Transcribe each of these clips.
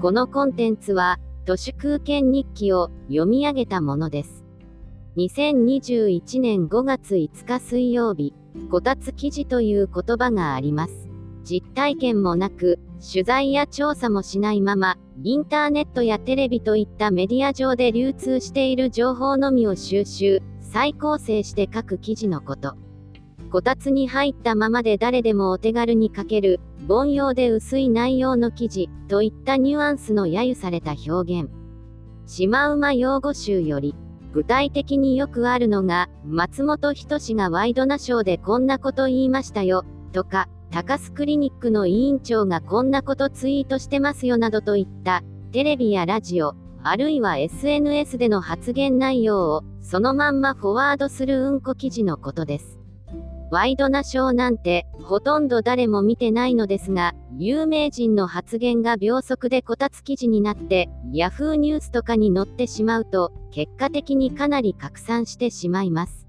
このコンテンツは、都市空間日記を読み上げたものです。2021年5月5日水曜日、こたつ記事という言葉があります。実体験もなく、取材や調査もしないまま、インターネットやテレビといったメディア上で流通している情報のみを収集、再構成して書く記事のこと。こたつに入ったままで誰でもお手軽に書ける、凡庸で薄い内容の記事、といったニュアンスの揶揄された表現。シマウマ用語集より、具体的によくあるのが、松本人志がワイドナショーでこんなこと言いましたよ、とか、高須クリニックの委員長がこんなことツイートしてますよなどといった、テレビやラジオ、あるいは SNS での発言内容を、そのまんまフォワードするうんこ記事のことです。ワイドナショーなんて、ほとんど誰も見てないのですが、有名人の発言が秒速でこたつ記事になって、Yahoo ニュースとかに載ってしまうと、結果的にかなり拡散してしまいます。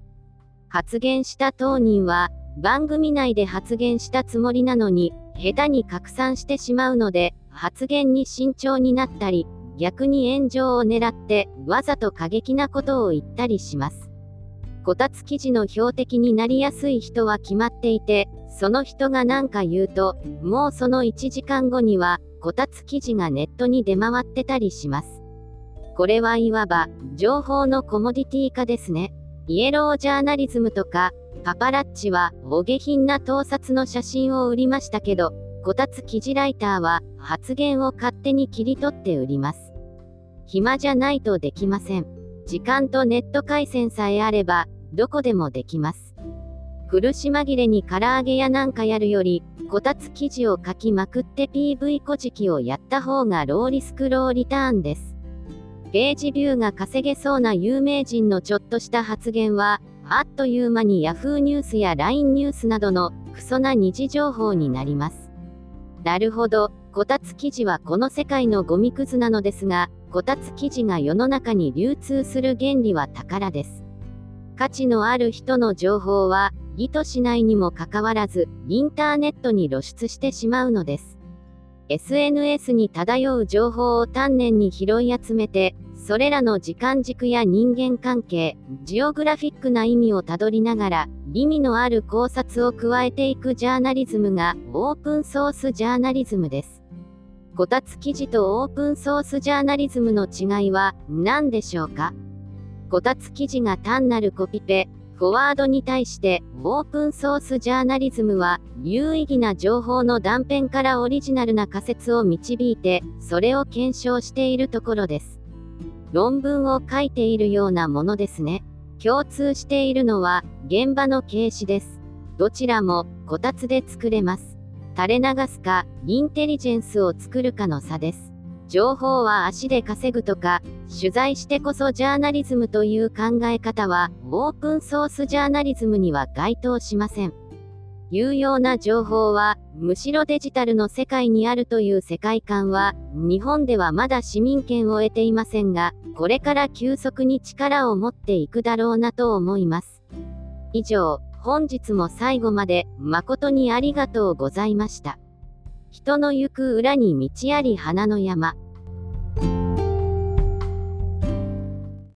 発言した当人は、番組内で発言したつもりなのに、下手に拡散してしまうので、発言に慎重になったり、逆に炎上を狙って、わざと過激なことを言ったりします。こたつ記事の標的になりやすい人は決まっていて、その人が何か言うと、もうその1時間後には、こたつ記事がネットに出回ってたりします。これはいわば、情報のコモディティ化ですね。イエロージャーナリズムとか、パパラッチは、お下品な盗撮の写真を売りましたけど、こたつ記事ライターは、発言を勝手に切り取って売ります。暇じゃないとできません。時間とネット回線さえあれば、どこでもできます。苦し紛れに唐揚げやなんかやるより、こたつ記事を書きまくって PV 古事記をやった方がローリスクローリターンです。ページビューが稼げそうな有名人のちょっとした発言は、あっという間に Yahoo ニュースや LINE ニュースなどのクソな二次情報になります。なるほど、こたつ記事はこの世界のゴミくずなのですが、こたつ記事が世の中に流通する原理は宝です。価値のある人の情報は、意図しないにもかかわらず、インターネットに露出してしまうのです。SNS に漂う情報を丹念に拾い集めて、それらの時間軸や人間関係、ジオグラフィックな意味をたどりながら、意味のある考察を加えていくジャーナリズムが、オープンソースジャーナリズムです。こたつ記事とオープンソースジャーナリズムの違いは何でしょうか？こたつ記事が単なるコピペ、フォワードに対してオープンソースジャーナリズムは有意義な情報の断片からオリジナルな仮説を導いてそれを検証しているところです。論文を書いているようなものですね。共通しているのは現場の形式です。どちらもこたつで作れます。垂れ流すか、インテリジェンスを作るかの差です。情報は足で稼ぐとか、取材してこそジャーナリズムという考え方は、オープンソースジャーナリズムには該当しません。有用な情報は、むしろデジタルの世界にあるという世界観は、日本ではまだ市民権を得ていませんが、これから急速に力を持っていくだろうなと思います。以上。本日も最後まで誠にありがとうございました。人の行く裏に道あり花の山。